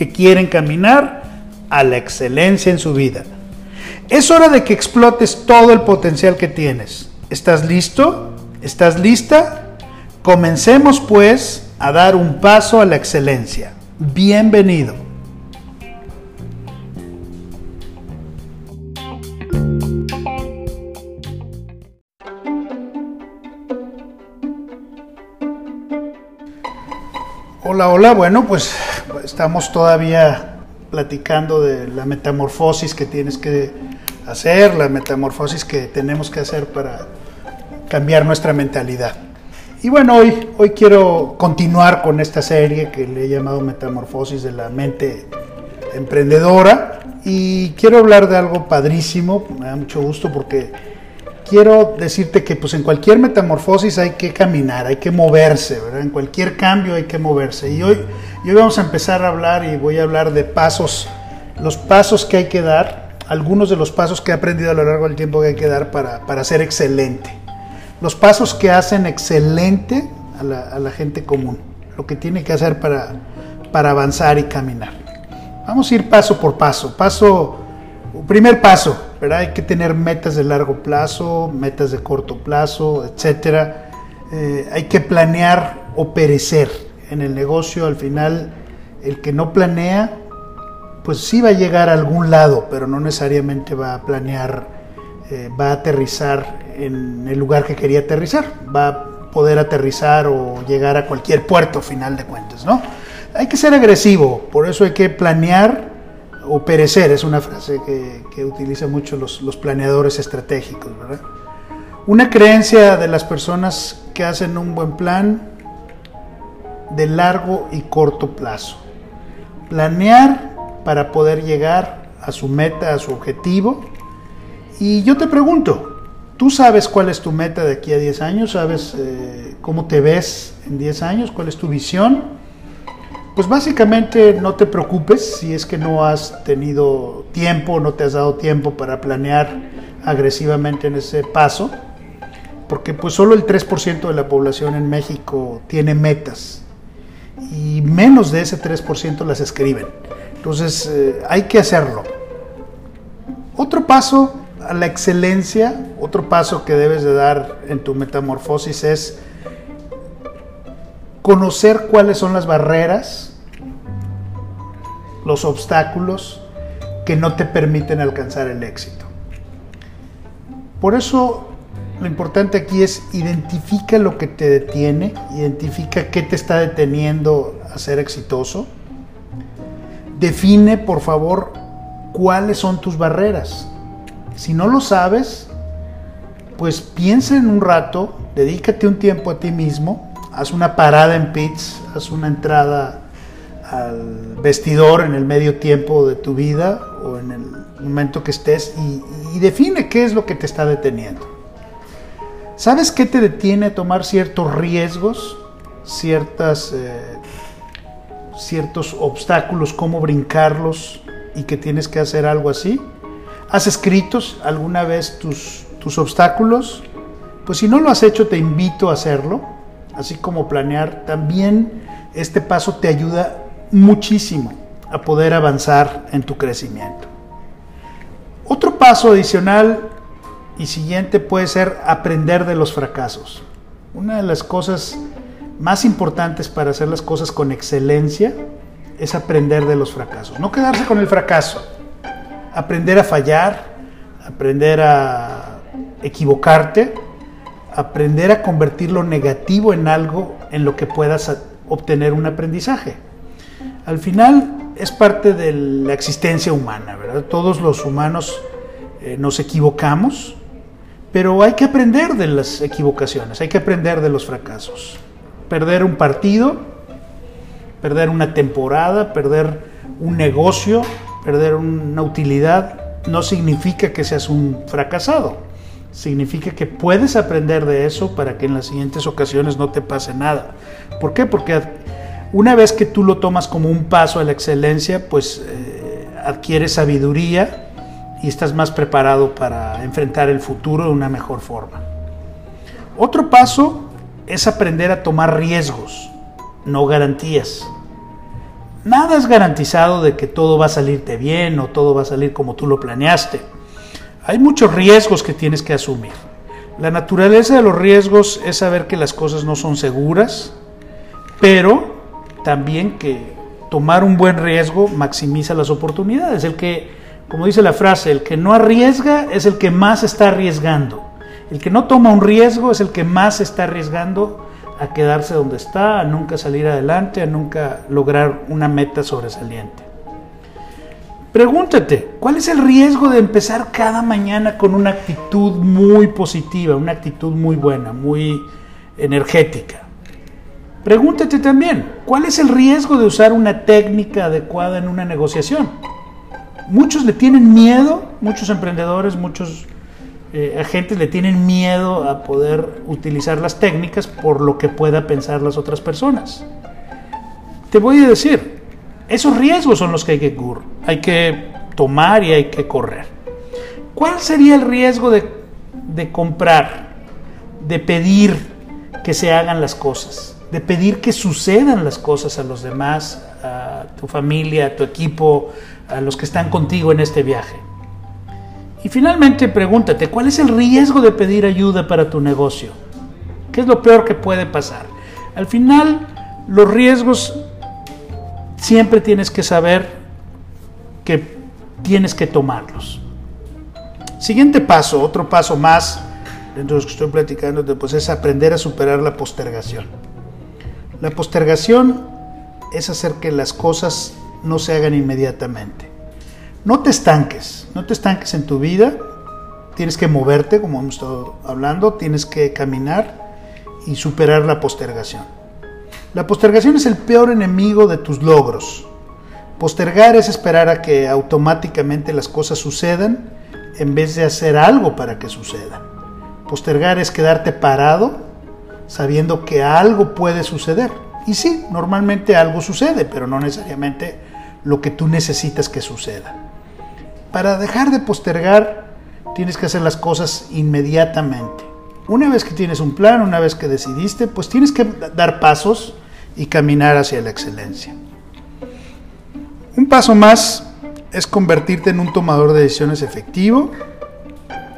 que quieren caminar a la excelencia en su vida. Es hora de que explotes todo el potencial que tienes. ¿Estás listo? ¿Estás lista? Comencemos pues a dar un paso a la excelencia. Bienvenido. Hola, hola. Bueno, pues estamos todavía platicando de la metamorfosis que tienes que hacer, la metamorfosis que tenemos que hacer para cambiar nuestra mentalidad. Y bueno, hoy, hoy quiero continuar con esta serie que le he llamado Metamorfosis de la mente emprendedora y quiero hablar de algo padrísimo, me da mucho gusto porque quiero decirte que pues en cualquier metamorfosis hay que caminar, hay que moverse, ¿verdad? En cualquier cambio hay que moverse. Y hoy, y hoy vamos a empezar a hablar y voy a hablar de pasos, los pasos que hay que dar algunos de los pasos que he aprendido a lo largo del tiempo que hay que dar para, para ser excelente. Los pasos que hacen excelente a la, a la, gente común, lo que tiene que hacer para, para avanzar y caminar. Vamos a ir paso por paso. Paso, primer paso, ¿verdad? Hay que tener metas de largo plazo, metas de corto plazo, etcétera. Eh, hay que planear o perecer. En el negocio, al final, el que no planea pues sí va a llegar a algún lado, pero no necesariamente va a planear, eh, va a aterrizar en el lugar que quería aterrizar, va a poder aterrizar o llegar a cualquier puerto, final de cuentas, ¿no? Hay que ser agresivo, por eso hay que planear o perecer, es una frase que, que utilizan mucho los, los planeadores estratégicos, ¿verdad? Una creencia de las personas que hacen un buen plan de largo y corto plazo. Planear para poder llegar a su meta, a su objetivo. Y yo te pregunto, ¿tú sabes cuál es tu meta de aquí a 10 años? ¿Sabes eh, cómo te ves en 10 años? ¿Cuál es tu visión? Pues básicamente no te preocupes si es que no has tenido tiempo, no te has dado tiempo para planear agresivamente en ese paso, porque pues solo el 3% de la población en México tiene metas y menos de ese 3% las escriben. Entonces eh, hay que hacerlo. Otro paso a la excelencia, otro paso que debes de dar en tu metamorfosis es conocer cuáles son las barreras, los obstáculos que no te permiten alcanzar el éxito. Por eso lo importante aquí es identifica lo que te detiene, identifica qué te está deteniendo a ser exitoso Define, por favor, cuáles son tus barreras. Si no lo sabes, pues piensa en un rato, dedícate un tiempo a ti mismo, haz una parada en pits, haz una entrada al vestidor en el medio tiempo de tu vida o en el momento que estés y, define qué es lo que te está deteniendo. ¿Sabes qué te detiene tomar ciertos riesgos, ciertas eh, ciertos obstáculos, cómo brincarlos y que tienes que hacer algo así? ¿Has escrito alguna vez tus, tus obstáculos? Pues si no lo has hecho, te invito a hacerlo, así como planear. También este paso te ayuda muchísimo a poder avanzar en tu crecimiento. Otro paso adicional y siguiente puede ser aprender de los fracasos. Una de las cosas más importantes para hacer las cosas con excelencia es aprender de los fracasos. No quedarse con el fracaso. Aprender a fallar, aprender a equivocarte, aprender a convertir lo negativo en algo en lo que puedas obtener un aprendizaje. Al final es parte de la existencia humana, ¿verdad? Todos los humanos eh, nos equivocamos, pero hay que aprender de las equivocaciones, hay que aprender de los fracasos. Perder un partido, perder una temporada, perder un negocio, perder una utilidad, no significa que seas un fracasado. Significa que puedes aprender de eso para que en las siguientes ocasiones no te pase nada. ¿Por qué? Porque una vez que tú lo tomas como un paso a la excelencia, pues eh, adquieres sabiduría y estás más preparado para enfrentar el futuro de una mejor forma. Otro paso es aprender a tomar riesgos, no garantías. Nada es garantizado de que todo va a salirte bien o todo va a salir como tú lo planeaste. Hay muchos riesgos que tienes que asumir. La naturaleza de los riesgos es saber que las cosas no son seguras, pero también que tomar un buen riesgo maximiza las oportunidades. El que como dice la frase, el que no arriesga es el que más está arriesgando. El que no toma un riesgo es el que más está arriesgando a quedarse donde está, a nunca salir adelante, a nunca lograr una meta sobresaliente. Pregúntate, ¿cuál es el riesgo de empezar cada mañana con una actitud muy positiva, una actitud muy buena, muy energética? Pregúntate también, ¿cuál es el riesgo de usar una técnica adecuada en una negociación? Muchos le tienen miedo, muchos emprendedores, muchos eh, agentes le tienen miedo a poder utilizar las técnicas por lo que pueda pensar las otras personas. Te voy a decir, esos riesgos son los que hay que, hay que tomar y hay que correr. ¿Cuál sería el riesgo de, de comprar, de pedir que se hagan las cosas, de pedir que sucedan las cosas a los demás, a tu familia, a tu equipo, a los que están contigo en este viaje. Y finalmente pregúntate, ¿cuál es el riesgo de pedir ayuda para tu negocio? ¿Qué es lo peor que puede pasar? Al final, los riesgos siempre tienes que saber que tienes que tomarlos. Siguiente paso, otro paso más dentro de los que estoy platicando, pues es aprender a superar la postergación. La postergación es hacer que las cosas no se hagan inmediatamente. No te estanques, no te estanques en tu vida, tienes que moverte, como hemos estado hablando, tienes que caminar y superar la postergación. La postergación es el peor enemigo de tus logros. Postergar es esperar a que automáticamente las cosas sucedan en vez de hacer algo para que sucedan. Postergar es quedarte parado sabiendo que algo puede suceder. Y sí, normalmente algo sucede, pero no necesariamente lo que tú necesitas que suceda. Para dejar de postergar, tienes que hacer las cosas inmediatamente. Una vez que tienes un plan, una vez que decidiste, pues tienes que dar pasos y caminar hacia la excelencia. Un paso más es convertirte en un tomador de decisiones efectivo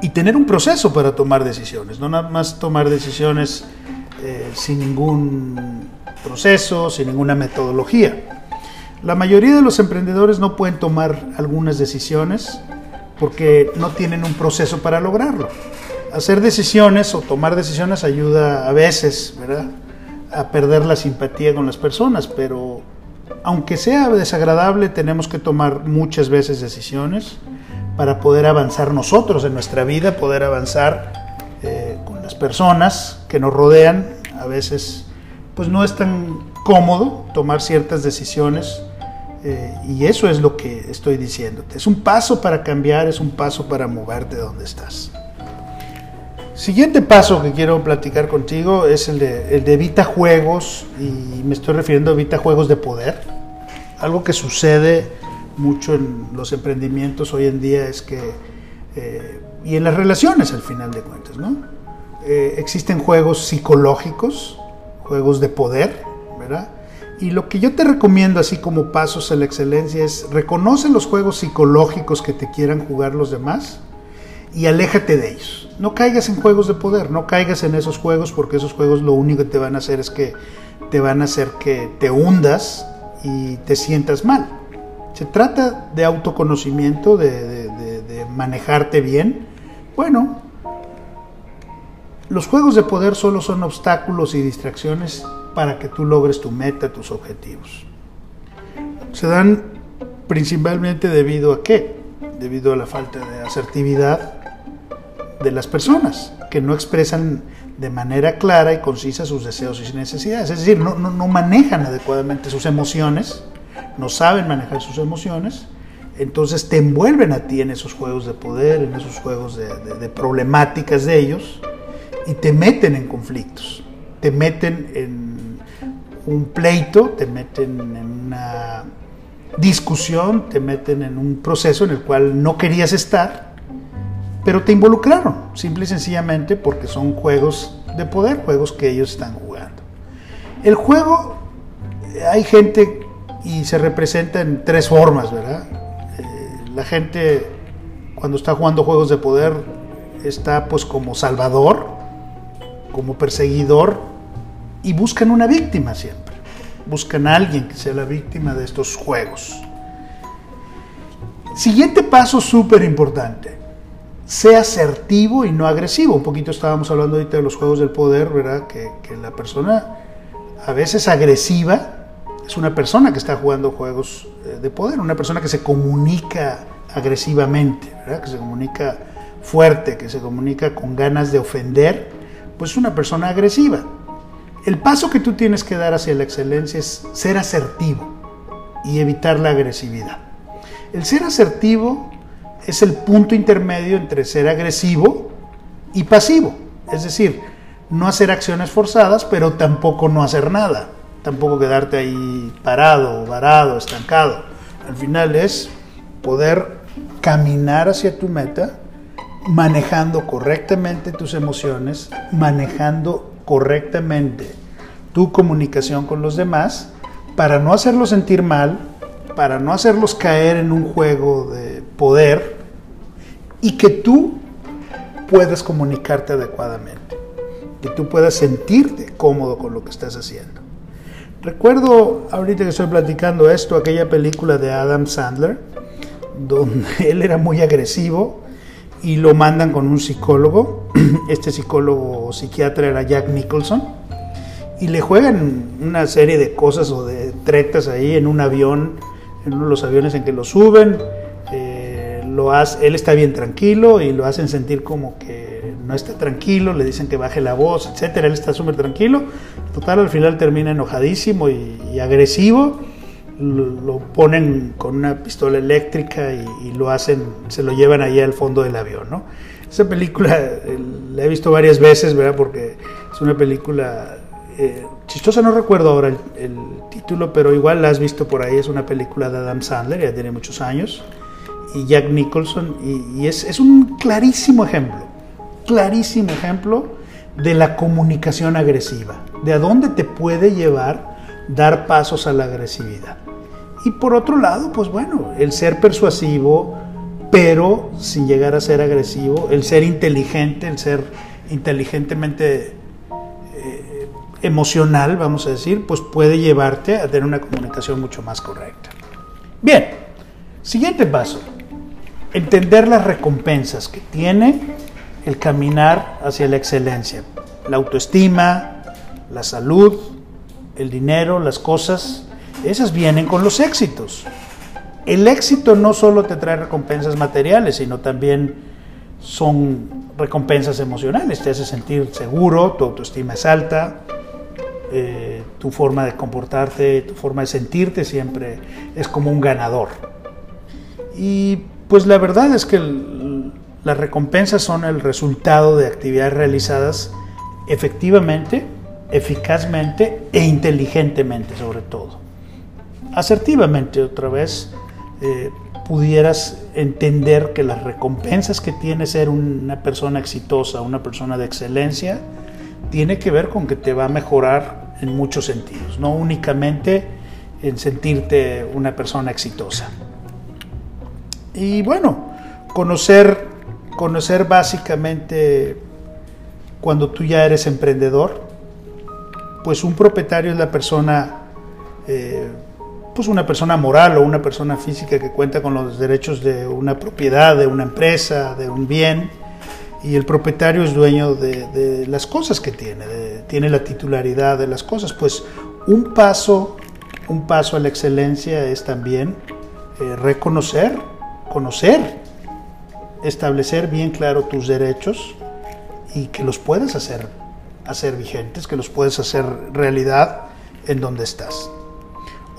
y tener un proceso para tomar decisiones, no nada más tomar decisiones eh, sin ningún proceso, sin ninguna metodología. La mayoría de los emprendedores no pueden tomar algunas decisiones porque no tienen un proceso para lograrlo. Hacer decisiones o tomar decisiones ayuda a veces, ¿verdad? A perder la simpatía con las personas, pero aunque sea desagradable, tenemos que tomar muchas veces decisiones para poder avanzar nosotros en nuestra vida, poder avanzar eh, con las personas que nos rodean. A veces, pues no es tan cómodo tomar ciertas decisiones eh, y eso es lo que estoy diciéndote. Es un paso para cambiar, es un paso para moverte de donde estás. Siguiente paso que quiero platicar contigo es el de, el de evita juegos y me estoy refiriendo a evita juegos de poder. Algo que sucede mucho en los emprendimientos hoy en día es que, eh, y en las relaciones al final de cuentas, ¿no? Eh, existen juegos psicológicos, juegos de poder, ¿verdad? Y lo que yo te recomiendo, así como pasos a la excelencia, es reconoce los juegos psicológicos que te quieran jugar los demás y aléjate de ellos. No caigas en juegos de poder, no caigas en esos juegos porque esos juegos lo único que te van a hacer es que te van a hacer que te hundas y te sientas mal. Se trata de autoconocimiento, de, manejarte bien. Bueno, los juegos de poder solo son obstáculos y distracciones para que tú logres tu meta, tus objetivos. Se dan principalmente debido a qué? Debido a la falta de asertividad de las personas, que no expresan de manera clara y concisa sus deseos y necesidades. Es decir, no, no manejan adecuadamente sus emociones no saben manejar sus emociones, entonces te envuelven a ti en esos juegos de poder, en esos juegos de, problemáticas de ellos y te meten en conflictos, te meten en un pleito, te meten en una discusión, te meten en un proceso en el cual no querías estar, pero te involucraron, simple y sencillamente porque son juegos de poder, juegos que ellos están jugando. El juego, hay gente y se representa en tres formas, ¿verdad? Eh, la gente cuando está jugando juegos de poder está pues como salvador, como perseguidor y buscan una víctima siempre. Buscan a alguien que sea la víctima de estos juegos. Siguiente paso súper importante. Sea asertivo y no agresivo. Un poquito estábamos hablando ahorita de los juegos del poder, ¿verdad? Que, que la persona a veces agresiva es una persona que está jugando juegos eh, de poder, una persona que se comunica agresivamente, que se comunica fuerte, que se comunica con ganas de ofender, pues es una persona agresiva. El paso que tú tienes que dar hacia la excelencia es ser asertivo y evitar la agresividad. El ser asertivo es el punto intermedio entre ser agresivo y pasivo, es decir, no hacer acciones forzadas, pero tampoco no hacer nada tampoco quedarte ahí parado, varado, estancado. Al final es poder caminar hacia tu meta manejando correctamente tus emociones, manejando correctamente tu comunicación con los demás para no hacerlos sentir mal, para no hacerlos caer en un juego de poder y que tú puedas comunicarte adecuadamente, que tú puedas sentirte cómodo con lo que estás haciendo. Recuerdo ahorita que estoy platicando esto, aquella película de Adam Sandler, donde él era muy agresivo y lo mandan con un psicólogo. Este psicólogo psiquiatra era Jack Nicholson. Y le juegan una serie de cosas o de tretas ahí en un avión, en uno de los aviones en que lo suben. Eh, lo hace, él está bien tranquilo y lo hacen sentir como que no está tranquilo, le dicen que baje la voz, etcétera, él está súper tranquilo. Total, al final termina enojadísimo y, agresivo. Lo, ponen con una pistola eléctrica y, lo hacen, se lo llevan allá al fondo del avión, ¿no? Esa película eh, la he visto varias veces, ¿verdad? Porque es una película eh, chistosa, no recuerdo ahora el, título, pero igual la has visto por ahí, es una película de Adam Sandler, ya tiene muchos años, y Jack Nicholson, y, es, es, un clarísimo ejemplo clarísimo ejemplo de la comunicación agresiva, de a dónde te puede llevar dar pasos a la agresividad. Y por otro lado, pues bueno, el ser persuasivo, pero sin llegar a ser agresivo, el ser inteligente, el ser inteligentemente eh, emocional, vamos a decir, pues puede llevarte a tener una comunicación mucho más correcta. Bien, siguiente paso, entender las recompensas que tiene el caminar hacia la excelencia. La autoestima, la salud, el dinero, las cosas, esas vienen con los éxitos. El éxito no solo te trae recompensas materiales, sino también son recompensas emocionales. Te hace sentir seguro, tu autoestima es alta, eh, tu forma de comportarte, tu forma de sentirte siempre es como un ganador. Y pues la verdad es que las recompensas son el resultado de actividades realizadas efectivamente, eficazmente e inteligentemente sobre todo. Asertivamente otra vez eh, pudieras entender que las recompensas que tiene ser una persona exitosa, una persona de excelencia, tiene que ver con que te va a mejorar en muchos sentidos, no únicamente en sentirte una persona exitosa. Y bueno, conocer conocer básicamente cuando tú ya eres emprendedor, pues un propietario es la persona eh, pues una persona moral o una persona física que cuenta con los derechos de una propiedad, de una empresa, de un bien, y el propietario es dueño de, las cosas que tiene, tiene la titularidad de las cosas, pues un paso, un paso a la excelencia es también eh, reconocer, conocer, establecer bien claro tus derechos y que los puedes hacer, hacer vigentes, que los puedes hacer realidad en donde estás.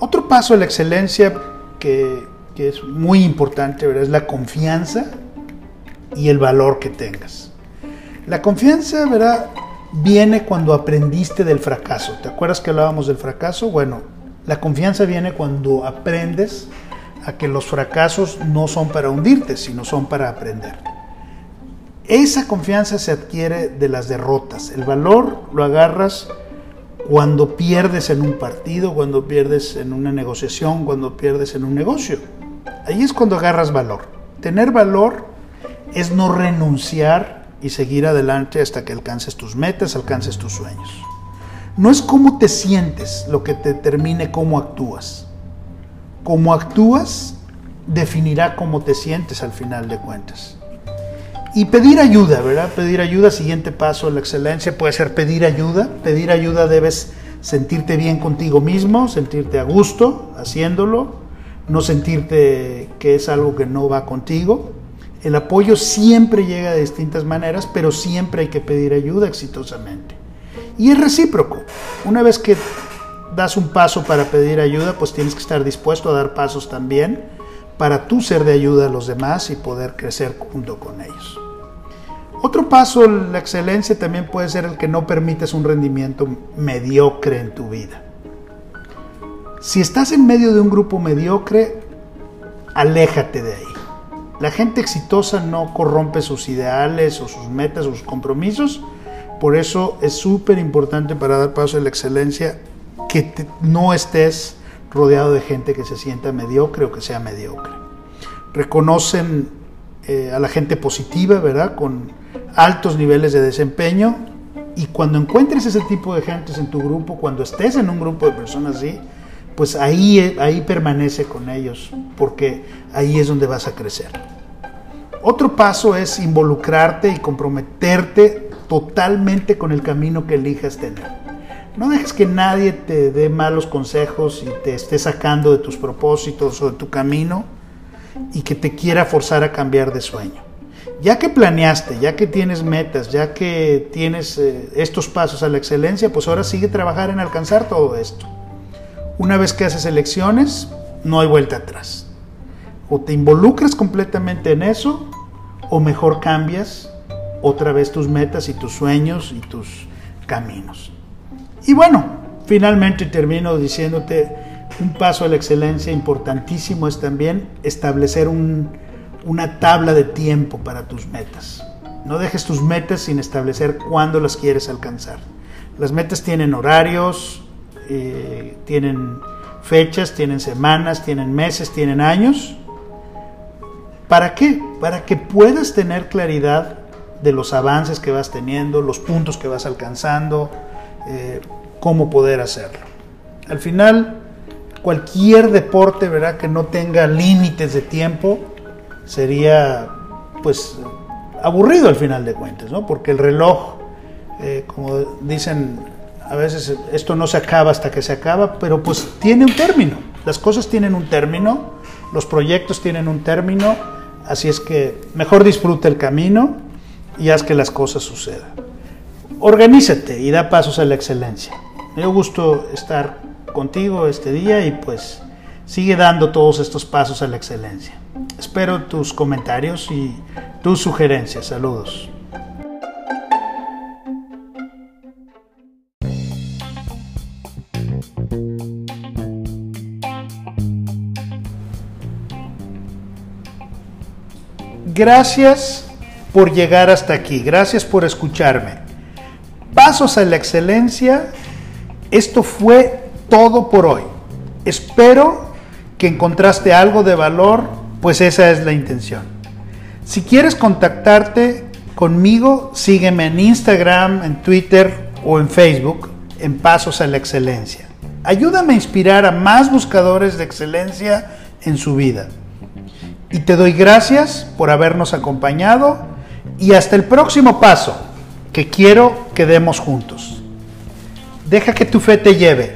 Otro paso a la excelencia que, es muy importante es la confianza y el valor que tengas. La confianza ¿verdad? viene cuando aprendiste del fracaso. ¿Te acuerdas que hablábamos del fracaso? Bueno, la confianza viene cuando aprendes a que los fracasos no son para hundirte, sino son para aprender. Esa confianza se adquiere de las derrotas. El valor lo agarras cuando pierdes en un partido, cuando pierdes en una negociación, cuando pierdes en un negocio. Ahí es cuando agarras valor. Tener valor es no renunciar y seguir adelante hasta que alcances tus metas, alcances tus sueños. No es cómo te sientes lo que te determine cómo actúas. Cómo actúas definirá cómo te sientes al final de cuentas. Y pedir ayuda, ¿verdad? Pedir ayuda, siguiente paso, la excelencia puede ser pedir ayuda. Pedir ayuda debes sentirte bien contigo mismo, sentirte a gusto haciéndolo, no sentirte que es algo que no va contigo. El apoyo siempre llega de distintas maneras, pero siempre hay que pedir ayuda exitosamente. Y es recíproco. Una vez que das un paso para pedir ayuda, pues tienes que estar dispuesto a dar pasos también para tú ser de ayuda a los demás y poder crecer junto con ellos. Otro paso la excelencia también puede ser el que no permites un rendimiento mediocre en tu vida. Si estás en medio de un grupo mediocre, aléjate de ahí. La gente exitosa no corrompe sus ideales o sus metas o sus compromisos. Por eso es súper importante para dar paso a la excelencia que no estés rodeado de gente que se sienta mediocre o que sea mediocre. Reconocen eh, a la gente positiva, ¿verdad? Con altos niveles de desempeño. Y cuando encuentres ese tipo de gentes en tu grupo, cuando estés en un grupo de personas así, pues ahí, ahí permanece con ellos, porque ahí es donde vas a crecer. Otro paso es involucrarte y comprometerte totalmente con el camino que elijas tener. No dejes que nadie te dé malos consejos y te esté sacando de tus propósitos o de tu camino y que te quiera forzar a cambiar de sueño. Ya que planeaste, ya que tienes metas, ya que tienes eh, estos pasos a la excelencia, pues ahora sigue trabajar en alcanzar todo esto. Una vez que haces elecciones, no hay vuelta atrás. O te involucras completamente en eso, o mejor cambias otra vez tus metas y tus sueños y tus caminos. Y bueno, finalmente termino diciéndote, un paso a la excelencia importantísimo es también establecer una tabla de tiempo para tus metas. No dejes tus metas sin establecer cuándo las quieres alcanzar. Las metas tienen horarios, eh, tienen fechas, tienen semanas, tienen meses, tienen años. ¿Para qué? Para que puedas tener claridad de los avances que vas teniendo, los puntos que vas alcanzando, eh, cómo poder hacerlo. Al final, cualquier deporte, ¿verdad? Que no tenga límites de tiempo, sería, pues, aburrido al final de cuentas, ¿no? Porque el reloj, eh, como dicen, a veces esto no se acaba hasta que se acaba, pero pues tiene un término. Las cosas tienen un término, los proyectos tienen un término, así es que mejor disfruta el camino y haz que las cosas sucedan. Organízate y da pasos a la excelencia. Me dio gusto estar contigo este día y pues sigue dando todos estos pasos a la excelencia. Espero tus comentarios y tus sugerencias. Saludos. Gracias por llegar hasta aquí. Gracias por escucharme pasos a la excelencia. Esto fue todo por hoy. Espero que encontraste algo de valor, pues esa es la intención. Si quieres contactarte conmigo, sígueme en Instagram, en Twitter o en Facebook en Pasos a la Excelencia. Ayúdame a inspirar a más buscadores de excelencia en su vida. Y te doy gracias por habernos acompañado y hasta el próximo paso que quiero que demos juntos. Deja que tu fe te lleve,